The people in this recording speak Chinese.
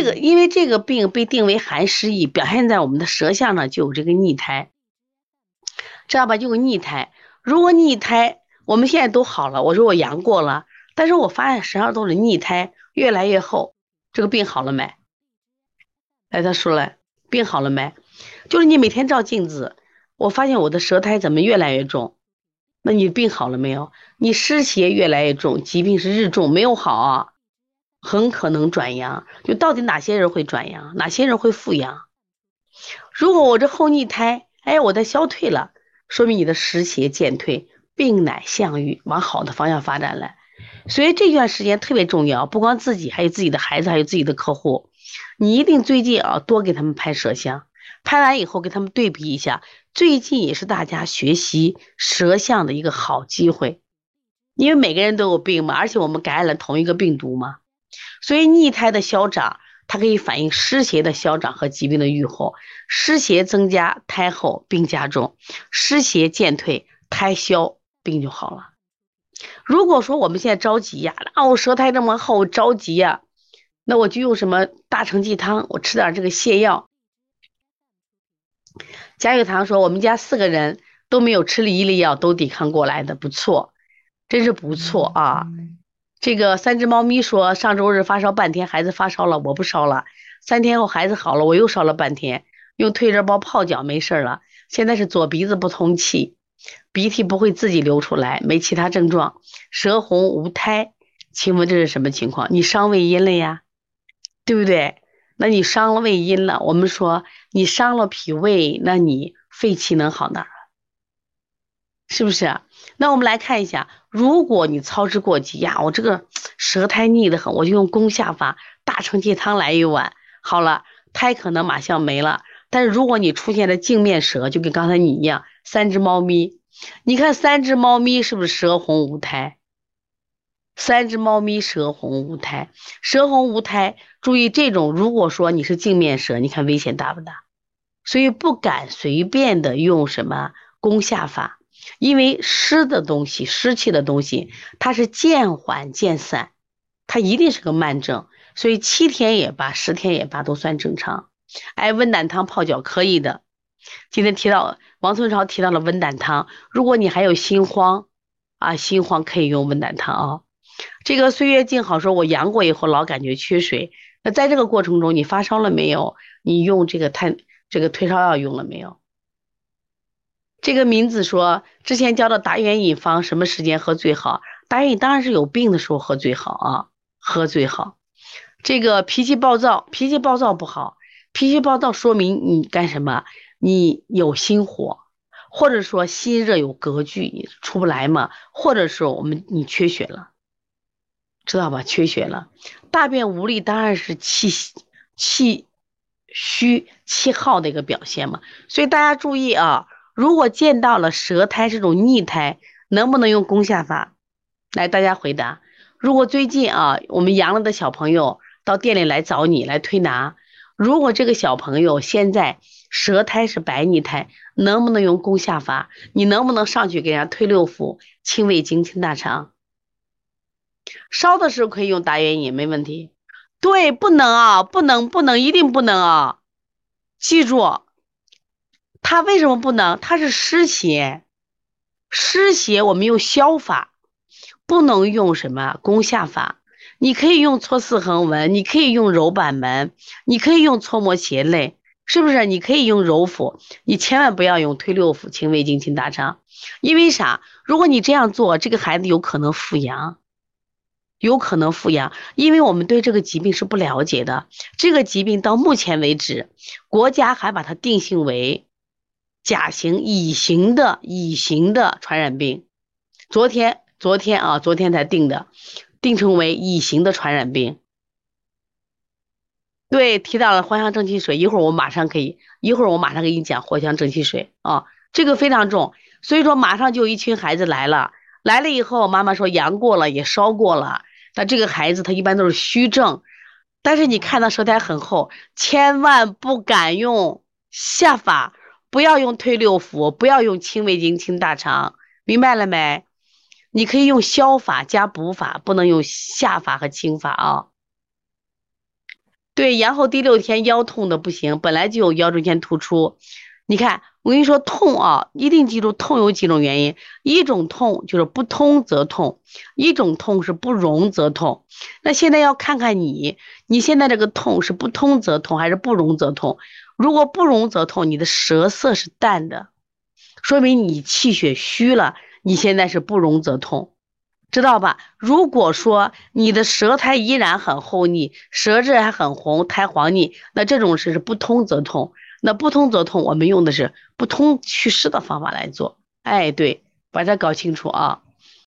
这个因为这个病被定为寒湿疫，表现在我们的舌象上就有这个逆苔，知道吧？就有逆苔。如果逆苔，我们现在都好了，我说我阳过了，但是我发现舌上都是逆苔，越来越厚，这个病好了没？哎，他说了，病好了没？就是你每天照镜子，我发现我的舌苔怎么越来越重？那你病好了没有？你湿邪越来越重，疾病是日重没有好。很可能转阳，就到底哪些人会转阳，哪些人会复阳？如果我这后逆胎，哎，我在消退了，说明你的湿邪渐退，病乃向愈，往好的方向发展了。所以这段时间特别重要，不光自己，还有自己的孩子，还有自己的客户，你一定最近啊多给他们拍舌象，拍完以后给他们对比一下。最近也是大家学习舌象的一个好机会，因为每个人都有病嘛，而且我们感染了同一个病毒嘛。所以逆胎的消长，它可以反映湿邪的消长和疾病的愈后。湿邪增加，胎厚病加重；湿邪渐退，胎消病就好了。如果说我们现在着急呀，啊，我舌苔这么厚，着急呀，那我就用什么大承气汤，我吃点这个泻药。贾雨堂说，我们家四个人都没有吃了一粒药，都抵抗过来的，不错，真是不错啊。这个三只猫咪说，上周日发烧半天，孩子发烧了，我不烧了。三天后孩子好了，我又烧了半天，用退热包泡脚没事了。现在是左鼻子不通气，鼻涕不会自己流出来，没其他症状，舌红无苔。请问这是什么情况？你伤胃阴了呀，对不对？那你伤了胃阴了，我们说你伤了脾胃，那你肺气能好哪儿？是不是？那我们来看一下，如果你操之过急呀，我这个舌苔腻得很，我就用攻下法，大承气汤来一碗，好了，苔可能马上没了。但是如果你出现了镜面舌，就跟刚才你一样，三只猫咪，你看三只猫咪是不是舌红无苔？三只猫咪舌红无苔，舌红无苔，注意这种，如果说你是镜面舌，你看危险大不大？所以不敢随便的用什么攻下法。因为湿的东西、湿气的东西，它是渐缓渐散，它一定是个慢症，所以七天也罢，十天也罢，都算正常。哎，温胆汤泡脚可以的。今天提到王村超提到了温胆汤，如果你还有心慌啊，心慌可以用温胆汤啊。这个岁月静好说，我阳过以后老感觉缺水，那在这个过程中你发烧了没有？你用这个退这个退烧药用了没有？这个名字说，之前教的达原饮方什么时间喝最好？达元饮当然是有病的时候喝最好啊，喝最好。这个脾气暴躁，脾气暴躁不好，脾气暴躁说明你干什么？你有心火，或者说心热有隔拒，出不来嘛？或者说我们你缺血了，知道吧？缺血了，大便无力当然是气气虚气耗的一个表现嘛。所以大家注意啊。如果见到了舌苔这种逆苔，能不能用攻下法？来，大家回答。如果最近啊，我们阳了的小朋友到店里来找你来推拿，如果这个小朋友现在舌苔是白腻苔，能不能用攻下法？你能不能上去给人家推六腑、清胃经、清大肠？烧的时候可以用达元饮，没问题。对，不能啊，不能，不能，一定不能啊！记住。它为什么不能？它是湿邪，湿邪我们用消法，不能用什么攻下法。你可以用搓四横纹，你可以用揉板门，你可以用搓摩胁肋，是不是？你可以用揉腹，你千万不要用推六腑、清胃经、清大肠。因为啥？如果你这样做，这个孩子有可能复阳，有可能复阳。因为我们对这个疾病是不了解的，这个疾病到目前为止，国家还把它定性为。甲型、乙型的乙型的传染病，昨天昨天啊，昨天才定的，定成为乙型的传染病。对，提到了藿香正气水，一会儿我马上可以，一会儿我马上给你讲藿香正气水啊，这个非常重，所以说马上就有一群孩子来了，来了以后，妈妈说阳过了，也烧过了，但这个孩子他一般都是虚症，但是你看到舌苔很厚，千万不敢用下法。不要用推六腑，不要用清胃经、清大肠，明白了没？你可以用消法加补法，不能用下法和清法啊。对，然后第六天腰痛的不行，本来就有腰椎间突出。你看，我跟你说痛啊，一定记住痛有几种原因，一种痛就是不通则痛，一种痛是不溶则痛。那现在要看看你，你现在这个痛是不通则痛还是不溶则痛？如果不溶则痛，你的舌色是淡的，说明你气血虚了，你现在是不溶则痛，知道吧？如果说你的舌苔依然很厚腻，舌质还很红，苔黄腻，那这种是是不通则痛。那不通则痛，我们用的是不通祛湿的方法来做。哎，对，把这搞清楚啊。